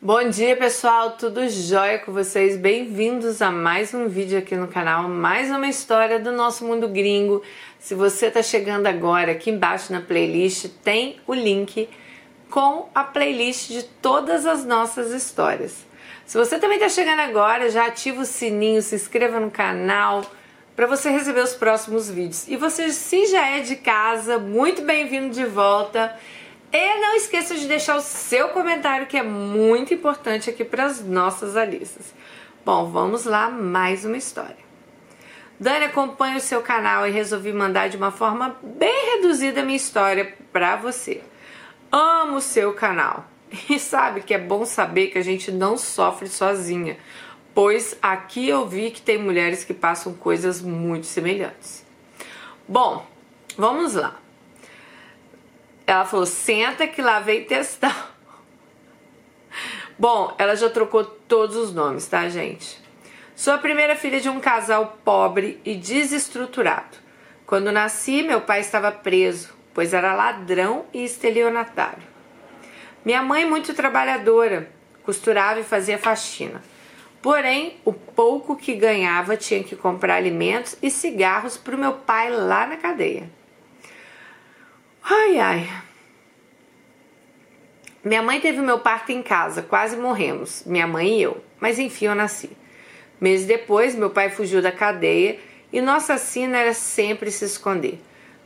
Bom dia pessoal, tudo jóia com vocês? Bem-vindos a mais um vídeo aqui no canal, mais uma história do nosso mundo gringo. Se você está chegando agora, aqui embaixo na playlist tem o link com a playlist de todas as nossas histórias. Se você também está chegando agora, já ativa o sininho, se inscreva no canal para você receber os próximos vídeos. E você, se já é de casa, muito bem-vindo de volta. E não esqueça de deixar o seu comentário, que é muito importante aqui para as nossas alistas. Bom, vamos lá, mais uma história. Dani acompanha o seu canal e resolvi mandar de uma forma bem reduzida a minha história para você. Amo o seu canal e sabe que é bom saber que a gente não sofre sozinha, pois aqui eu vi que tem mulheres que passam coisas muito semelhantes. Bom, vamos lá. Ela falou: senta que lá vem testar. Bom, ela já trocou todos os nomes, tá, gente? Sou a primeira filha de um casal pobre e desestruturado. Quando nasci, meu pai estava preso, pois era ladrão e estelionatário. Minha mãe, muito trabalhadora, costurava e fazia faxina. Porém, o pouco que ganhava tinha que comprar alimentos e cigarros para o meu pai lá na cadeia. Ai, ai. Minha mãe teve meu parto em casa, quase morremos, minha mãe e eu. Mas enfim, eu nasci. Meses depois, meu pai fugiu da cadeia e nossa sina era sempre se esconder.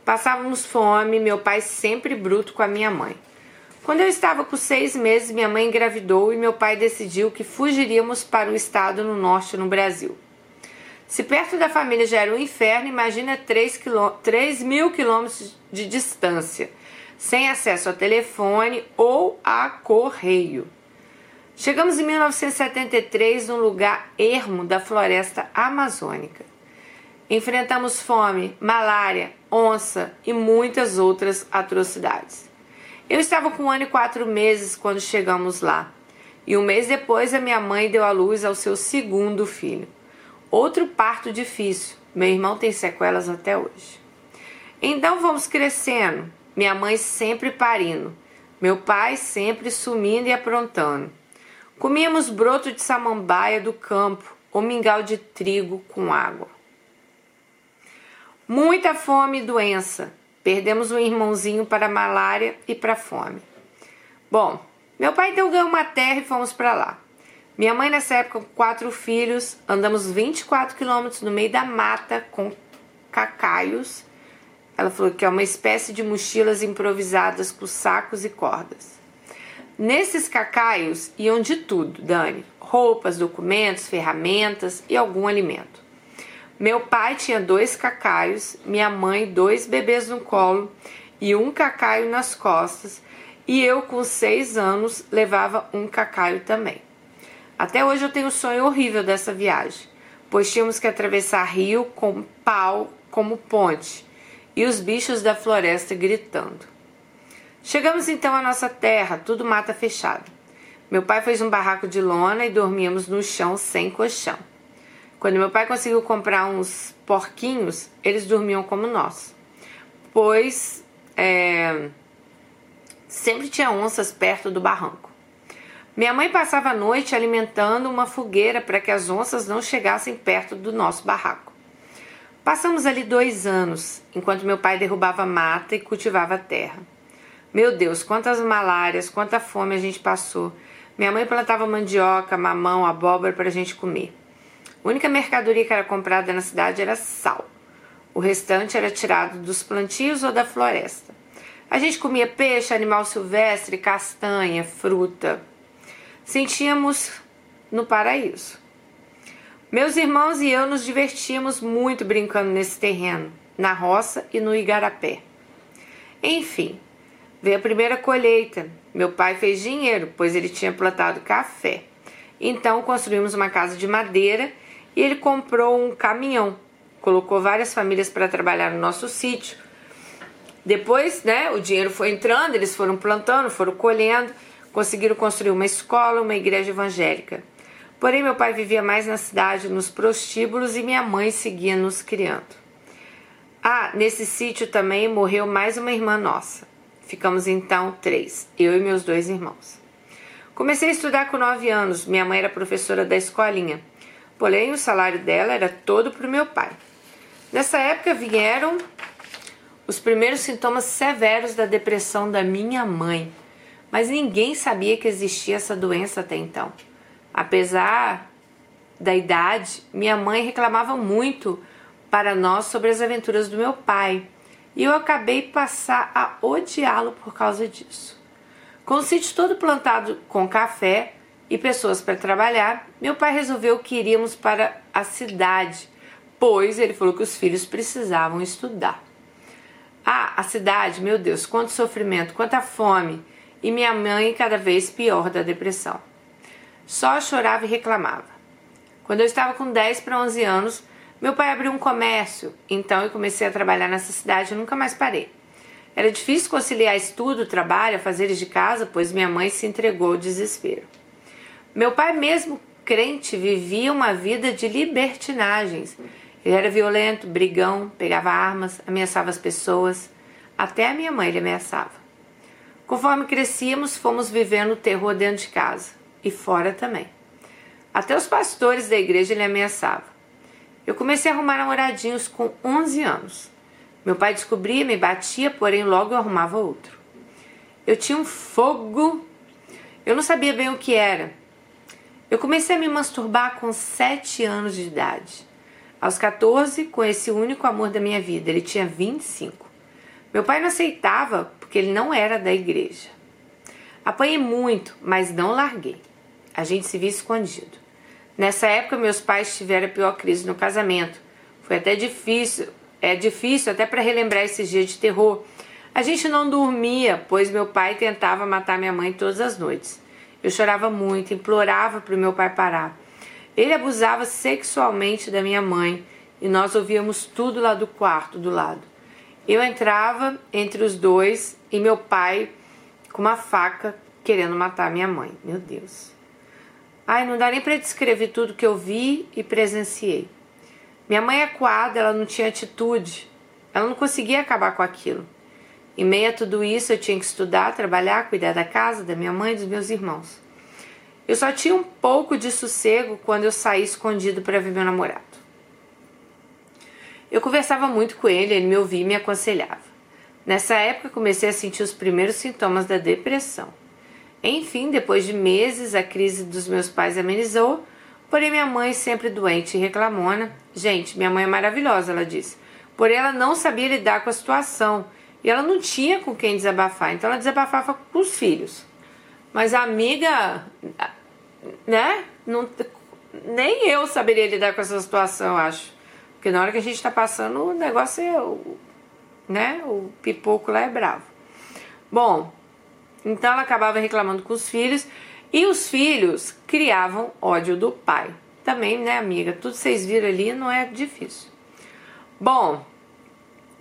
Passávamos fome, meu pai sempre bruto com a minha mãe. Quando eu estava com seis meses, minha mãe engravidou e meu pai decidiu que fugiríamos para um estado no norte no Brasil. Se perto da família já era um inferno, imagina 3, quilô, 3 mil quilômetros de distância, sem acesso a telefone ou a correio. Chegamos em 1973 num lugar ermo da floresta amazônica. Enfrentamos fome, malária, onça e muitas outras atrocidades. Eu estava com um ano e quatro meses quando chegamos lá, e um mês depois a minha mãe deu à luz ao seu segundo filho. Outro parto difícil. Meu irmão tem sequelas até hoje. Então vamos crescendo. Minha mãe sempre parindo. Meu pai sempre sumindo e aprontando. Comíamos broto de samambaia do campo ou mingau de trigo com água. Muita fome e doença. Perdemos um irmãozinho para malária e para fome. Bom, meu pai então ganhou uma terra e fomos para lá. Minha mãe, nessa época, com quatro filhos, andamos 24 quilômetros no meio da mata com cacaios. Ela falou que é uma espécie de mochilas improvisadas com sacos e cordas. Nesses cacaios iam de tudo, Dani: roupas, documentos, ferramentas e algum alimento. Meu pai tinha dois cacaios, minha mãe dois bebês no colo e um cacaio nas costas, e eu, com seis anos, levava um cacaio também. Até hoje eu tenho um sonho horrível dessa viagem, pois tínhamos que atravessar rio com pau como ponte e os bichos da floresta gritando. Chegamos então à nossa terra, tudo mata fechada. Meu pai fez um barraco de lona e dormíamos no chão sem colchão. Quando meu pai conseguiu comprar uns porquinhos, eles dormiam como nós, pois é, sempre tinha onças perto do barranco. Minha mãe passava a noite alimentando uma fogueira para que as onças não chegassem perto do nosso barraco. Passamos ali dois anos, enquanto meu pai derrubava mata e cultivava terra. Meu Deus, quantas malárias, quanta fome a gente passou. Minha mãe plantava mandioca, mamão, abóbora para a gente comer. A única mercadoria que era comprada na cidade era sal. O restante era tirado dos plantios ou da floresta. A gente comia peixe, animal silvestre, castanha, fruta, sentíamos no paraíso. Meus irmãos e eu nos divertíamos muito brincando nesse terreno, na roça e no igarapé. Enfim, veio a primeira colheita. Meu pai fez dinheiro, pois ele tinha plantado café. Então construímos uma casa de madeira e ele comprou um caminhão. Colocou várias famílias para trabalhar no nosso sítio. Depois, né, o dinheiro foi entrando, eles foram plantando, foram colhendo Conseguiram construir uma escola, uma igreja evangélica. Porém, meu pai vivia mais na cidade, nos prostíbulos, e minha mãe seguia nos criando. Ah, nesse sítio também morreu mais uma irmã nossa. Ficamos então três, eu e meus dois irmãos. Comecei a estudar com 9 anos. Minha mãe era professora da escolinha. Porém, o salário dela era todo para o meu pai. Nessa época vieram os primeiros sintomas severos da depressão da minha mãe, mas ninguém sabia que existia essa doença até então. Apesar da idade, minha mãe reclamava muito para nós sobre as aventuras do meu pai, e eu acabei passar a odiá-lo por causa disso. Com o sítio todo plantado com café e pessoas para trabalhar, meu pai resolveu que iríamos para a cidade, pois ele falou que os filhos precisavam estudar. Ah, a cidade, meu Deus, quanto sofrimento, quanta fome, e minha mãe cada vez pior da depressão. Só chorava e reclamava. Quando eu estava com 10 para 11 anos, meu pai abriu um comércio, então eu comecei a trabalhar nessa cidade e nunca mais parei. Era difícil conciliar estudo, trabalho, fazeres de casa, pois minha mãe se entregou ao desespero. Meu pai, mesmo crente, vivia uma vida de libertinagens. Ele era violento, brigão, pegava armas, ameaçava as pessoas. Até a minha mãe ele ameaçava. Conforme crescíamos, fomos vivendo o terror dentro de casa e fora também. Até os pastores da igreja ele ameaçava. Eu comecei a arrumar namoradinhos com 11 anos. Meu pai descobria, me batia, porém logo eu arrumava outro. Eu tinha um fogo. Eu não sabia bem o que era. Eu comecei a me masturbar com 7 anos de idade. Aos 14, conheci o único amor da minha vida. Ele tinha 25. Meu pai não aceitava porque ele não era da igreja. Apanhei muito, mas não larguei. A gente se via escondido. Nessa época, meus pais tiveram a pior crise no casamento. Foi até difícil, é difícil até para relembrar esses dias de terror. A gente não dormia, pois meu pai tentava matar minha mãe todas as noites. Eu chorava muito, implorava para o meu pai parar. Ele abusava sexualmente da minha mãe e nós ouvíamos tudo lá do quarto do lado. Eu entrava entre os dois e meu pai com uma faca querendo matar minha mãe. Meu Deus. Ai, não dá nem para descrever tudo que eu vi e presenciei. Minha mãe é coada, ela não tinha atitude, ela não conseguia acabar com aquilo. Em meio a tudo isso, eu tinha que estudar, trabalhar, cuidar da casa, da minha mãe e dos meus irmãos. Eu só tinha um pouco de sossego quando eu saí escondido para ver meu namorado. Eu conversava muito com ele, ele me ouvia e me aconselhava. Nessa época, comecei a sentir os primeiros sintomas da depressão. Enfim, depois de meses, a crise dos meus pais amenizou Porém, minha mãe, sempre doente e reclamona. Gente, minha mãe é maravilhosa, ela disse. Porém, ela não sabia lidar com a situação. E ela não tinha com quem desabafar. Então, ela desabafava com os filhos. Mas a amiga, né? Não, nem eu saberia lidar com essa situação, acho. Porque na hora que a gente está passando, o negócio é. O, né? O pipoco lá é bravo. Bom, então ela acabava reclamando com os filhos. E os filhos criavam ódio do pai. Também, né, amiga? Tudo vocês viram ali não é difícil. Bom,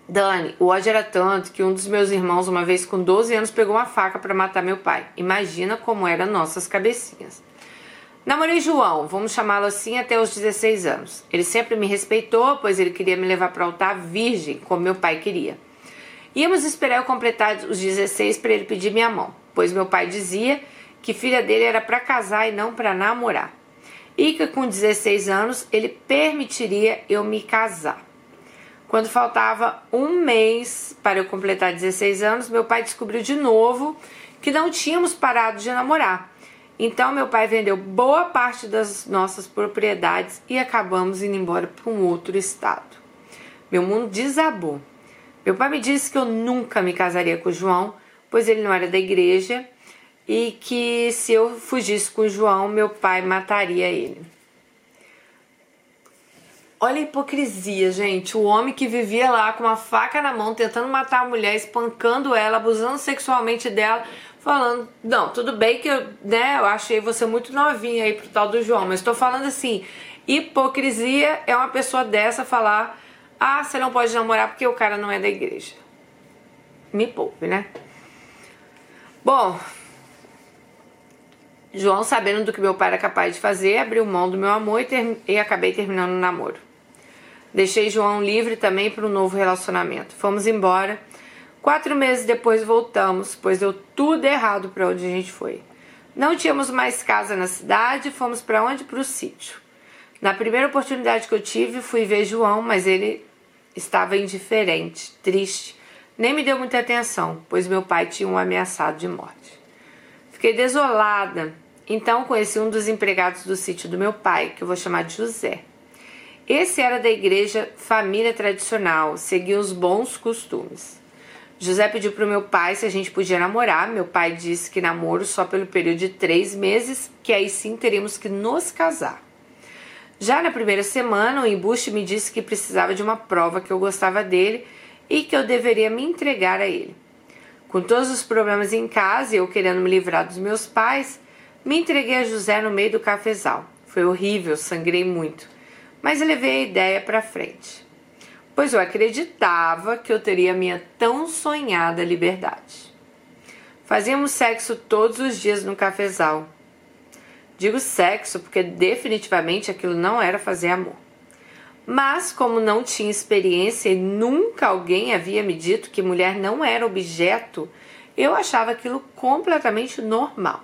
Dani, o ódio era tanto que um dos meus irmãos, uma vez com 12 anos, pegou uma faca para matar meu pai. Imagina como eram nossas cabecinhas. Namorei João, vamos chamá-lo assim, até os 16 anos. Ele sempre me respeitou, pois ele queria me levar para o altar virgem, como meu pai queria. Íamos esperar eu completar os 16 para ele pedir minha mão, pois meu pai dizia que filha dele era para casar e não para namorar. E que com 16 anos ele permitiria eu me casar. Quando faltava um mês para eu completar 16 anos, meu pai descobriu de novo que não tínhamos parado de namorar. Então, meu pai vendeu boa parte das nossas propriedades e acabamos indo embora para um outro estado. Meu mundo desabou. Meu pai me disse que eu nunca me casaria com o João, pois ele não era da igreja e que se eu fugisse com João, meu pai mataria ele. Olha a hipocrisia, gente. O homem que vivia lá com uma faca na mão, tentando matar a mulher, espancando ela, abusando sexualmente dela, falando: Não, tudo bem que eu, né, eu achei você muito novinha aí pro tal do João, mas estou falando assim: hipocrisia é uma pessoa dessa falar: Ah, você não pode namorar porque o cara não é da igreja. Me poupe, né? Bom, João, sabendo do que meu pai era capaz de fazer, abriu mão do meu amor e, ter... e acabei terminando o namoro. Deixei João livre também para um novo relacionamento. Fomos embora. Quatro meses depois voltamos, pois deu tudo errado para onde a gente foi. Não tínhamos mais casa na cidade, fomos para onde? Para o sítio. Na primeira oportunidade que eu tive, fui ver João, mas ele estava indiferente, triste. Nem me deu muita atenção, pois meu pai tinha um ameaçado de morte. Fiquei desolada. Então conheci um dos empregados do sítio do meu pai, que eu vou chamar de José. Esse era da igreja família tradicional, seguia os bons costumes. José pediu para o meu pai se a gente podia namorar. Meu pai disse que namoro só pelo período de três meses, que aí sim teríamos que nos casar. Já na primeira semana, o embuste me disse que precisava de uma prova que eu gostava dele e que eu deveria me entregar a ele. Com todos os problemas em casa e eu querendo me livrar dos meus pais, me entreguei a José no meio do cafezal. Foi horrível, sangrei muito, mas levei a ideia para frente pois eu acreditava que eu teria minha tão sonhada liberdade. Fazíamos sexo todos os dias no cafezal. Digo sexo porque definitivamente aquilo não era fazer amor. Mas, como não tinha experiência e nunca alguém havia me dito que mulher não era objeto, eu achava aquilo completamente normal.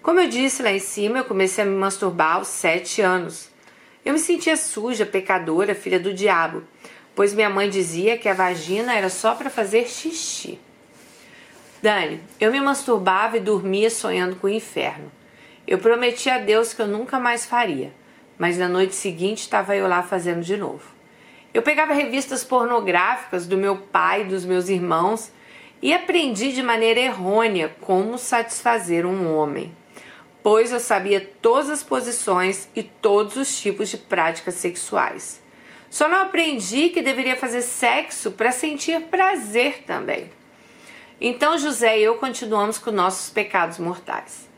Como eu disse lá em cima, eu comecei a me masturbar aos sete anos. Eu me sentia suja, pecadora, filha do diabo pois minha mãe dizia que a vagina era só para fazer xixi. Dani, eu me masturbava e dormia sonhando com o inferno. Eu prometi a Deus que eu nunca mais faria, mas na noite seguinte estava eu lá fazendo de novo. Eu pegava revistas pornográficas do meu pai dos meus irmãos e aprendi de maneira errônea como satisfazer um homem, pois eu sabia todas as posições e todos os tipos de práticas sexuais. Só não aprendi que deveria fazer sexo para sentir prazer também. Então José e eu continuamos com nossos pecados mortais.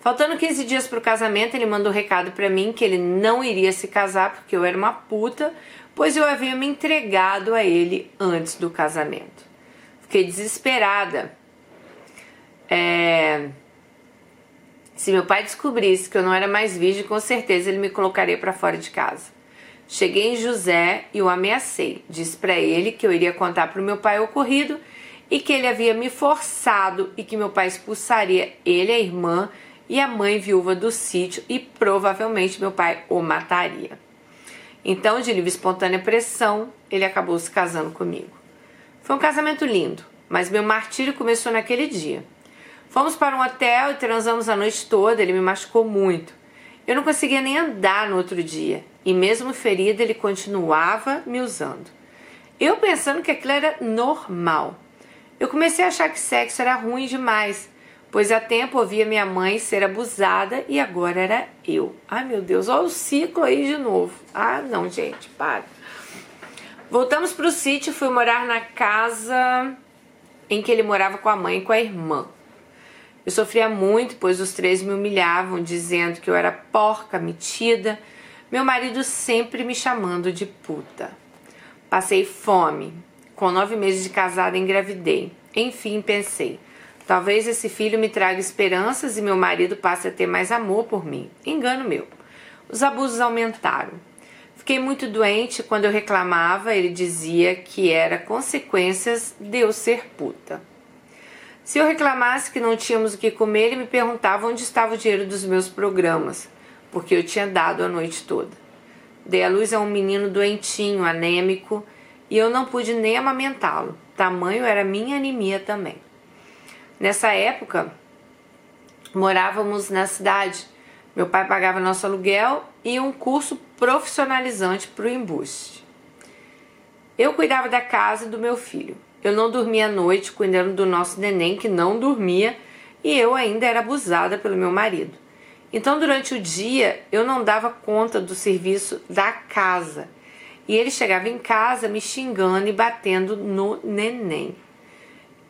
Faltando 15 dias para o casamento, ele mandou um recado para mim que ele não iria se casar porque eu era uma puta, pois eu havia me entregado a ele antes do casamento. Fiquei desesperada. É... Se meu pai descobrisse que eu não era mais virgem, com certeza ele me colocaria para fora de casa. Cheguei em José e o ameacei. Disse para ele que eu iria contar para o meu pai o ocorrido e que ele havia me forçado e que meu pai expulsaria ele, a irmã e a mãe viúva do sítio e provavelmente meu pai o mataria. Então, de livre espontânea pressão, ele acabou se casando comigo. Foi um casamento lindo, mas meu martírio começou naquele dia. Fomos para um hotel e transamos a noite toda, ele me machucou muito. Eu não conseguia nem andar no outro dia e, mesmo ferida, ele continuava me usando. Eu pensando que aquilo era normal. Eu comecei a achar que sexo era ruim demais, pois há tempo ouvia minha mãe ser abusada e agora era eu. Ai meu Deus, olha o ciclo aí de novo. Ah, não, gente, para. Voltamos para o sítio, fui morar na casa em que ele morava com a mãe e com a irmã. Eu sofria muito, pois os três me humilhavam, dizendo que eu era porca, metida, meu marido sempre me chamando de puta. Passei fome. Com nove meses de casada, engravidei. Enfim, pensei: talvez esse filho me traga esperanças e meu marido passe a ter mais amor por mim. Engano meu. Os abusos aumentaram. Fiquei muito doente quando eu reclamava, ele dizia que era consequências de eu ser puta. Se eu reclamasse que não tínhamos o que comer, ele me perguntava onde estava o dinheiro dos meus programas, porque eu tinha dado a noite toda. Dei a luz a um menino doentinho, anêmico, e eu não pude nem amamentá-lo. Tamanho era minha anemia também. Nessa época, morávamos na cidade. Meu pai pagava nosso aluguel e um curso profissionalizante para o embuste. Eu cuidava da casa e do meu filho. Eu não dormia à noite cuidando do nosso neném que não dormia e eu ainda era abusada pelo meu marido. Então, durante o dia, eu não dava conta do serviço da casa. E ele chegava em casa me xingando e batendo no neném.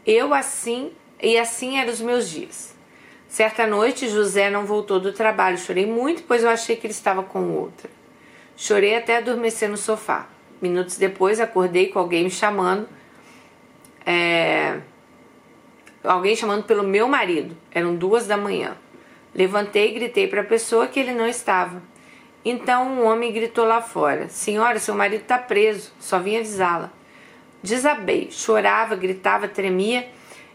Eu assim, e assim eram os meus dias. Certa noite, José não voltou do trabalho. Chorei muito, pois eu achei que ele estava com outra. Chorei até adormecer no sofá. Minutos depois, acordei com alguém me chamando é, alguém chamando pelo meu marido. Eram duas da manhã. Levantei e gritei para a pessoa que ele não estava. Então um homem gritou lá fora: Senhora, seu marido está preso. Só vim avisá-la. Desabei, chorava, gritava, tremia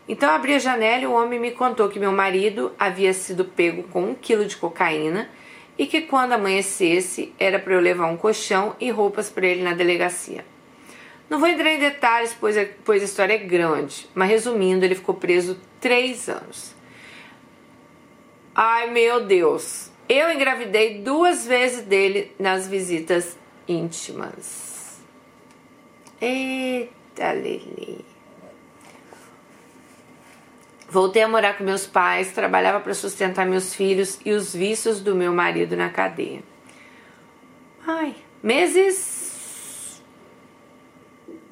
Então abri a janela e o homem me contou que meu marido havia sido pego com um quilo de cocaína e que quando amanhecesse era para eu levar um colchão e roupas para ele na delegacia. Não vou entrar em detalhes, pois, a, pois a história é grande, mas resumindo, ele ficou preso três anos. Ai meu Deus! Eu engravidei duas vezes dele nas visitas íntimas. Eita, Lili. Voltei a morar com meus pais, trabalhava para sustentar meus filhos e os vícios do meu marido na cadeia. Ai, meses.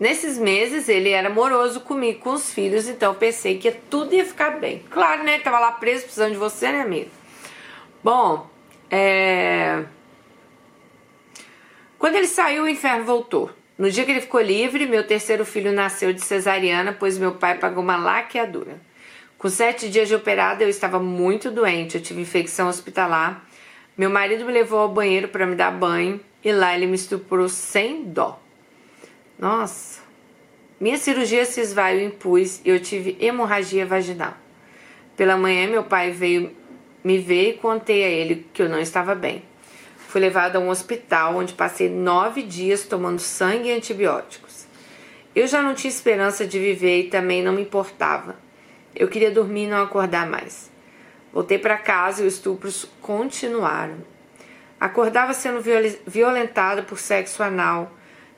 Nesses meses ele era amoroso comigo, com os filhos, então pensei que tudo ia ficar bem. Claro, né? Ele tava lá preso precisando de você, né, amigo? Bom, é. Quando ele saiu, o inferno voltou. No dia que ele ficou livre, meu terceiro filho nasceu de cesariana, pois meu pai pagou uma laqueadura. Com sete dias de operada, eu estava muito doente, eu tive infecção hospitalar. Meu marido me levou ao banheiro para me dar banho e lá ele me estuprou sem dó. Nossa! Minha cirurgia se esvaiu em pus e eu tive hemorragia vaginal. Pela manhã, meu pai veio me ver e contei a ele que eu não estava bem. Fui levado a um hospital onde passei nove dias tomando sangue e antibióticos. Eu já não tinha esperança de viver e também não me importava. Eu queria dormir e não acordar mais. Voltei para casa e os estupros continuaram. Acordava sendo violentada por sexo anal.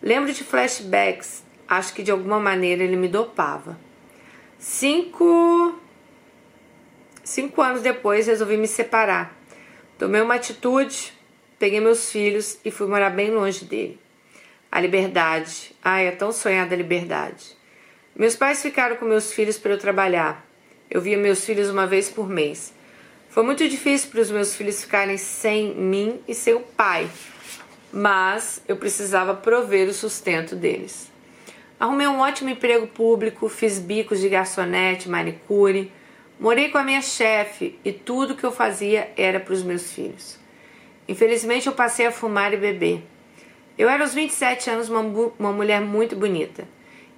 Lembro de flashbacks. Acho que de alguma maneira ele me dopava. Cinco. Cinco anos depois resolvi me separar. Tomei uma atitude, peguei meus filhos e fui morar bem longe dele. A liberdade. Ai, é tão sonhada a liberdade. Meus pais ficaram com meus filhos para eu trabalhar. Eu via meus filhos uma vez por mês. Foi muito difícil para os meus filhos ficarem sem mim e sem o pai, mas eu precisava prover o sustento deles. Arrumei um ótimo emprego público, fiz bicos de garçonete, manicure, morei com a minha chefe e tudo que eu fazia era para os meus filhos. Infelizmente eu passei a fumar e beber. Eu era aos 27 anos uma, uma mulher muito bonita.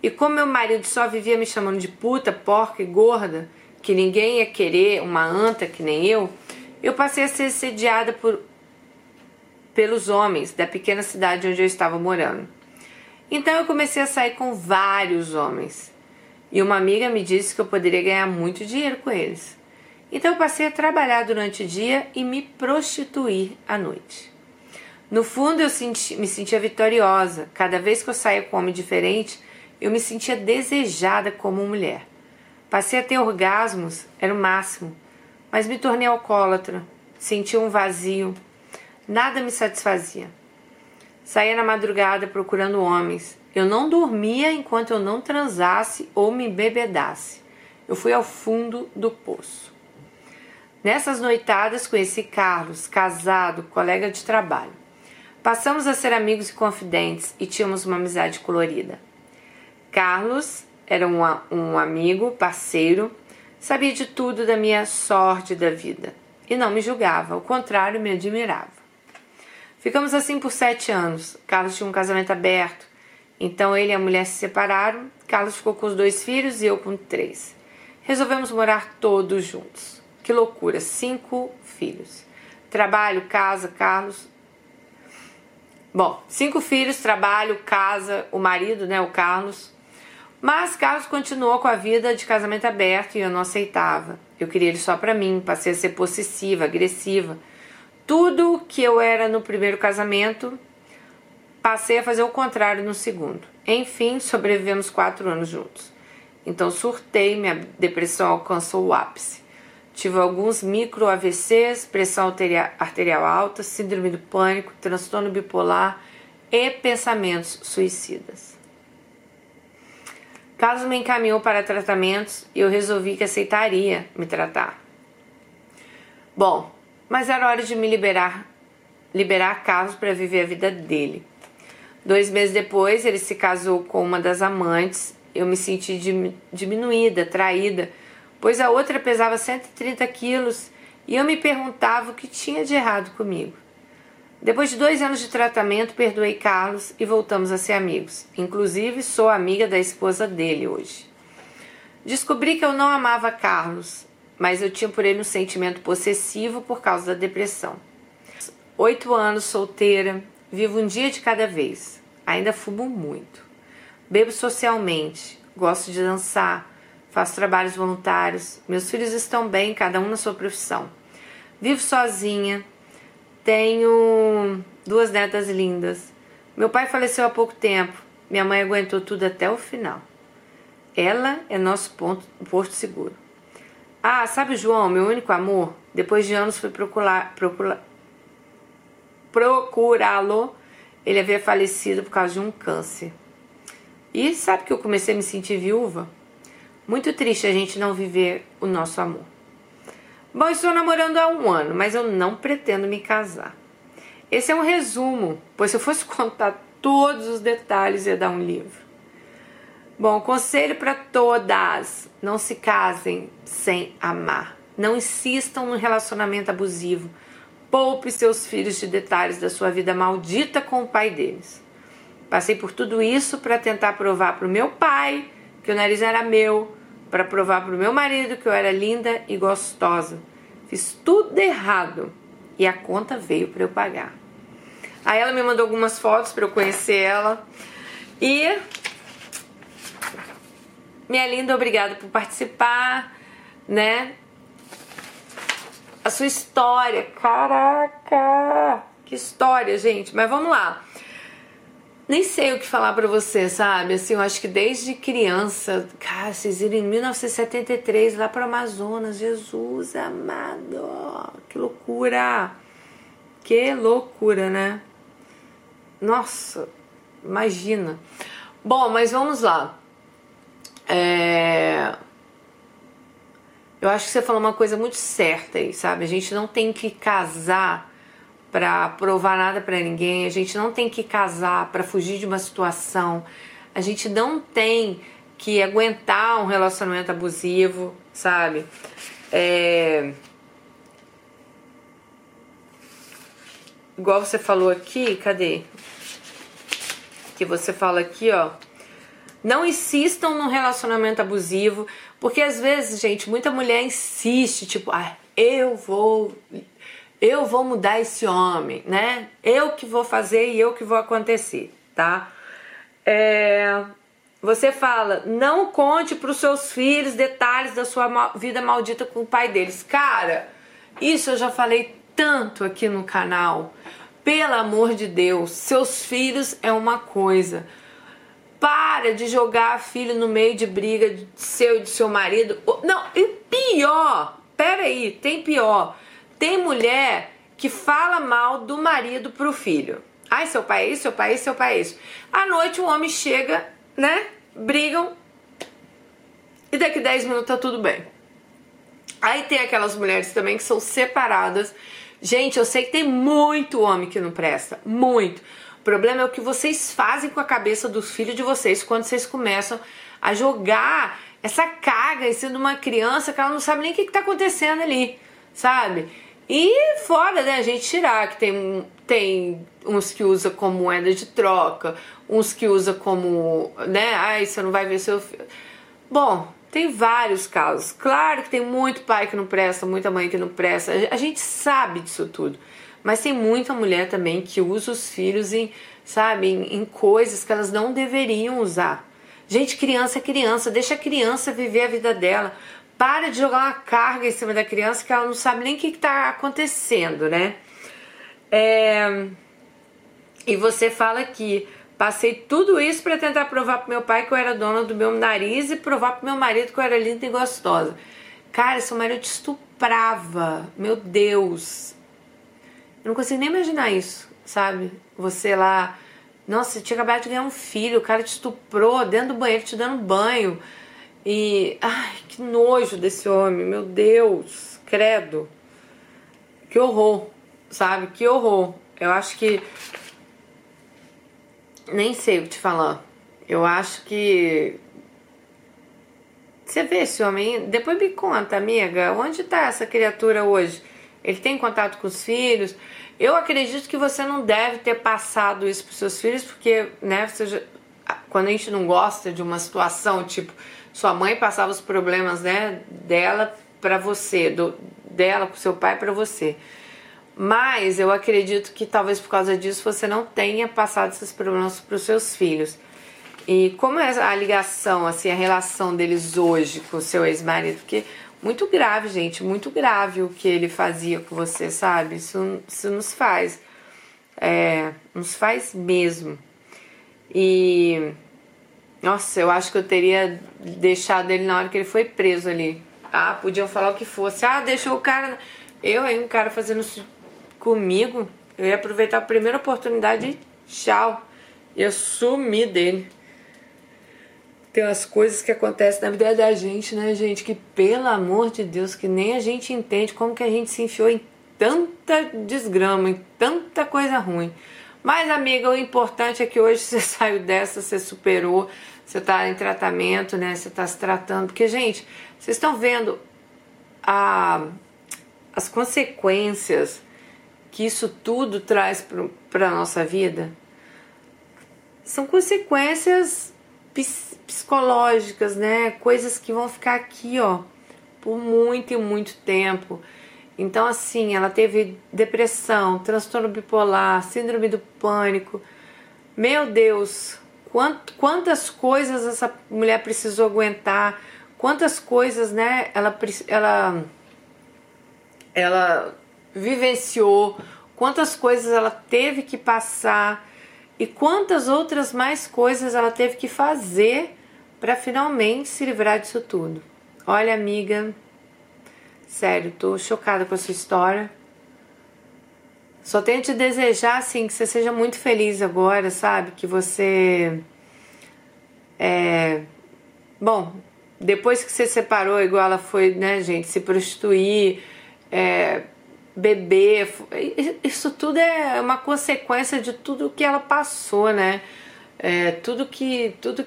E como meu marido só vivia me chamando de puta, porca e gorda, que ninguém ia querer uma anta que nem eu, eu passei a ser sediada por, pelos homens da pequena cidade onde eu estava morando. Então eu comecei a sair com vários homens. E uma amiga me disse que eu poderia ganhar muito dinheiro com eles. Então eu passei a trabalhar durante o dia e me prostituir à noite. No fundo eu senti, me sentia vitoriosa. Cada vez que eu saía com um homem diferente, eu me sentia desejada como mulher. Passei a ter orgasmos, era o máximo, mas me tornei alcoólatra, sentia um vazio, nada me satisfazia. Saía na madrugada procurando homens. Eu não dormia enquanto eu não transasse ou me bebedasse. Eu fui ao fundo do poço. Nessas noitadas conheci Carlos, casado, colega de trabalho. Passamos a ser amigos e confidentes e tínhamos uma amizade colorida. Carlos era um, um amigo, parceiro, sabia de tudo da minha sorte da vida e não me julgava, ao contrário, me admirava. Ficamos assim por sete anos. Carlos tinha um casamento aberto, então ele e a mulher se separaram. Carlos ficou com os dois filhos e eu com três. Resolvemos morar todos juntos. Que loucura! Cinco filhos. Trabalho, casa, Carlos Bom, cinco filhos, trabalho, casa, o marido, né, o Carlos. Mas Carlos continuou com a vida de casamento aberto e eu não aceitava. Eu queria ele só para mim, passei a ser possessiva, agressiva. Tudo que eu era no primeiro casamento, passei a fazer o contrário no segundo. Enfim, sobrevivemos quatro anos juntos. Então surtei, minha depressão alcançou o ápice. Tive alguns micro AVCs, pressão arterial alta, síndrome do pânico, transtorno bipolar e pensamentos suicidas. Carlos me encaminhou para tratamentos eu resolvi que aceitaria me tratar. Bom, mas era hora de me liberar, liberar Carlos para viver a vida dele. Dois meses depois, ele se casou com uma das amantes. Eu me senti diminuída, traída pois a outra pesava 130 quilos e eu me perguntava o que tinha de errado comigo. Depois de dois anos de tratamento, perdoei Carlos e voltamos a ser amigos. Inclusive, sou amiga da esposa dele hoje. Descobri que eu não amava Carlos, mas eu tinha por ele um sentimento possessivo por causa da depressão. Oito anos solteira, vivo um dia de cada vez. Ainda fumo muito. Bebo socialmente, gosto de dançar, faço trabalhos voluntários. Meus filhos estão bem, cada um na sua profissão. Vivo sozinha, tenho duas netas lindas. Meu pai faleceu há pouco tempo, minha mãe aguentou tudo até o final. Ela é nosso ponto, porto seguro. Ah, sabe João, meu único amor? Depois de anos fui procurar, procurar, procurá-lo. Ele havia falecido por causa de um câncer. E sabe que eu comecei a me sentir viúva? Muito triste a gente não viver o nosso amor. Bom, estou namorando há um ano, mas eu não pretendo me casar. Esse é um resumo, pois se eu fosse contar todos os detalhes ia dar um livro. Bom, conselho para todas: não se casem sem amar. Não insistam no relacionamento abusivo. Poupe seus filhos de detalhes da sua vida maldita com o pai deles. Passei por tudo isso para tentar provar para o meu pai que o nariz era meu, para provar para o meu marido que eu era linda e gostosa. Fiz tudo errado e a conta veio para eu pagar. Aí ela me mandou algumas fotos para eu conhecer ela e minha linda, obrigada por participar, né? A sua história, caraca! Que história, gente. Mas vamos lá. Nem sei o que falar para você, sabe? Assim, eu acho que desde criança, cara, vocês irem em 1973 lá para Amazonas, Jesus amado, que loucura! Que loucura, né? Nossa, imagina. Bom, mas vamos lá. É... Eu acho que você falou uma coisa muito certa aí, sabe? A gente não tem que casar para provar nada para ninguém, a gente não tem que casar para fugir de uma situação, a gente não tem que aguentar um relacionamento abusivo, sabe? É... Igual você falou aqui, cadê? Que você fala aqui, ó. Não insistam no relacionamento abusivo, porque às vezes, gente, muita mulher insiste, tipo, ah, eu vou eu vou mudar esse homem, né? Eu que vou fazer e eu que vou acontecer, tá? É, você fala, não conte para os seus filhos detalhes da sua vida maldita com o pai deles. Cara, isso eu já falei tanto aqui no canal. Pelo amor de Deus, seus filhos é uma coisa. Para de jogar filho no meio de briga de seu e do seu marido. Não, e pior, peraí, tem pior. Tem mulher que fala mal do marido pro filho. Ai, seu pai é isso, seu pai é isso, seu pai é isso. À noite o homem chega, né? Brigam. E daqui 10 minutos tá tudo bem. Aí tem aquelas mulheres também que são separadas. Gente, eu sei que tem muito homem que não presta. Muito problema é o que vocês fazem com a cabeça dos filhos de vocês quando vocês começam a jogar essa carga cima de uma criança que ela não sabe nem o que está acontecendo ali, sabe? E fora, né, a gente tirar que tem, tem uns que usa como moeda de troca, uns que usa como, né, ai, você não vai ver seu filho. Bom, tem vários casos. Claro que tem muito pai que não presta, muita mãe que não presta. A gente sabe disso tudo. Mas tem muita mulher também que usa os filhos em, sabe, em, coisas que elas não deveriam usar. Gente, criança é criança, deixa a criança viver a vida dela. Para de jogar uma carga em cima da criança que ela não sabe nem o que está acontecendo, né? É... E você fala que passei tudo isso para tentar provar pro meu pai que eu era dona do meu nariz e provar pro meu marido que eu era linda e gostosa. Cara, seu marido te estuprava. Meu Deus. Eu não consigo nem imaginar isso, sabe? Você lá, nossa, você tinha acabado de ganhar um filho, o cara te estuprou dentro do banheiro, te dando banho. E, ai, que nojo desse homem, meu Deus, credo. Que horror, sabe? Que horror. Eu acho que. Nem sei o que te falar. Eu acho que. Você vê esse homem. Depois me conta, amiga, onde tá essa criatura hoje? Ele tem contato com os filhos? Eu acredito que você não deve ter passado isso para seus filhos, porque, né, já, quando a gente não gosta de uma situação, tipo, sua mãe passava os problemas, né, dela para você, do, dela com seu pai para você. Mas eu acredito que talvez por causa disso você não tenha passado esses problemas para os seus filhos. E como é a ligação, assim, a relação deles hoje com o seu ex-marido? Porque muito grave, gente, muito grave o que ele fazia com você, sabe? Isso, isso nos faz. É, nos faz mesmo. E. Nossa, eu acho que eu teria deixado ele na hora que ele foi preso ali. Ah, podiam falar o que fosse. Ah, deixou o cara. Eu aí, um cara fazendo isso comigo, eu ia aproveitar a primeira oportunidade e tchau. Ia sumir dele. Tem umas coisas que acontecem na vida da gente, né, gente? Que pelo amor de Deus, que nem a gente entende como que a gente se enfiou em tanta desgrama, em tanta coisa ruim. Mas, amiga, o importante é que hoje você saiu dessa, você superou, você está em tratamento, né? Você está se tratando. Porque, gente, vocês estão vendo a, as consequências que isso tudo traz para a nossa vida? São consequências psicológicas, né? Coisas que vão ficar aqui, ó, por muito e muito tempo. Então, assim, ela teve depressão, transtorno bipolar, síndrome do pânico. Meu Deus, quant, quantas coisas essa mulher precisou aguentar, quantas coisas, né? Ela, ela, ela vivenciou, quantas coisas ela teve que passar e quantas outras mais coisas ela teve que fazer para finalmente se livrar disso tudo. Olha, amiga, sério, tô chocada com a sua história. Só tenho te desejar assim que você seja muito feliz agora, sabe? Que você é bom, depois que você separou, igual ela foi, né, gente, se prostituir, é, beber, isso tudo é uma consequência de tudo que ela passou, né? É, tudo que tudo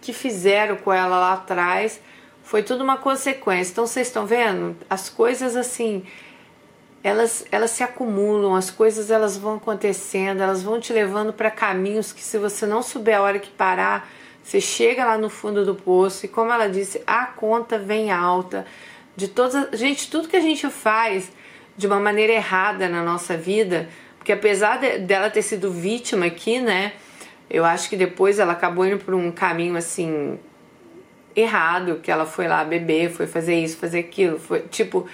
que fizeram com ela lá atrás foi tudo uma consequência. Então vocês estão vendo as coisas assim, elas elas se acumulam, as coisas elas vão acontecendo, elas vão te levando para caminhos que se você não souber a hora que parar, você chega lá no fundo do poço e como ela disse, a conta vem alta de todas, gente, tudo que a gente faz de uma maneira errada na nossa vida, porque apesar de, dela ter sido vítima aqui, né, eu acho que depois ela acabou indo por um caminho assim errado, que ela foi lá beber, foi fazer isso, fazer aquilo, foi tipo,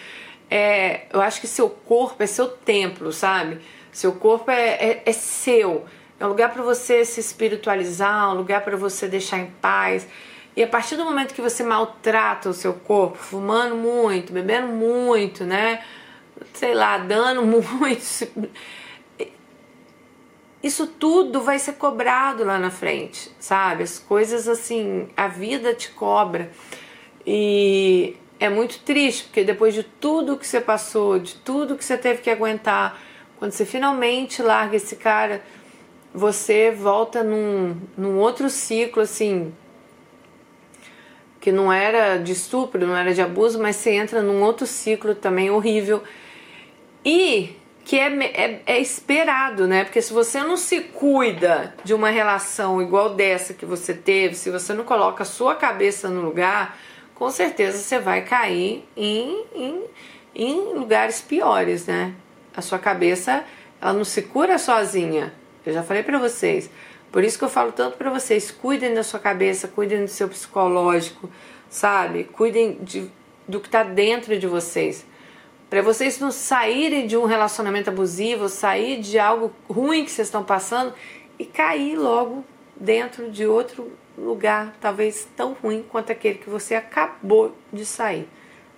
é, eu acho que seu corpo é seu templo, sabe? Seu corpo é, é, é seu, é um lugar para você se espiritualizar, um lugar para você deixar em paz. E a partir do momento que você maltrata o seu corpo, fumando muito, bebendo muito, né? Sei lá, dando muito. Isso tudo vai ser cobrado lá na frente, sabe? As coisas assim, a vida te cobra. E é muito triste, porque depois de tudo que você passou, de tudo que você teve que aguentar, quando você finalmente larga esse cara, você volta num, num outro ciclo, assim, que não era de estupro, não era de abuso, mas você entra num outro ciclo também horrível e que é, é, é, esperado, né? Porque se você não se cuida de uma relação igual dessa que você teve, se você não coloca a sua cabeça no lugar, com certeza você vai cair em, em, em lugares piores, né? A sua cabeça, ela não se cura sozinha. Eu já falei para vocês. Por isso que eu falo tanto para vocês, cuidem da sua cabeça, cuidem do seu psicológico, sabe? Cuidem de, do que está dentro de vocês para vocês não saírem de um relacionamento abusivo, sair de algo ruim que vocês estão passando e cair logo dentro de outro lugar, talvez tão ruim quanto aquele que você acabou de sair,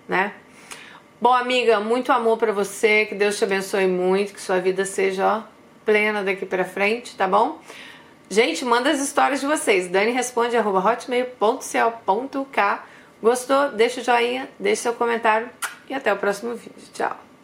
né? Bom, amiga, muito amor para você, que Deus te abençoe muito, que sua vida seja ó, plena daqui para frente, tá bom? Gente, manda as histórias de vocês. Dani responde hotmail.co.k. Gostou? Deixa o joinha, deixa seu comentário e até o próximo vídeo. Tchau!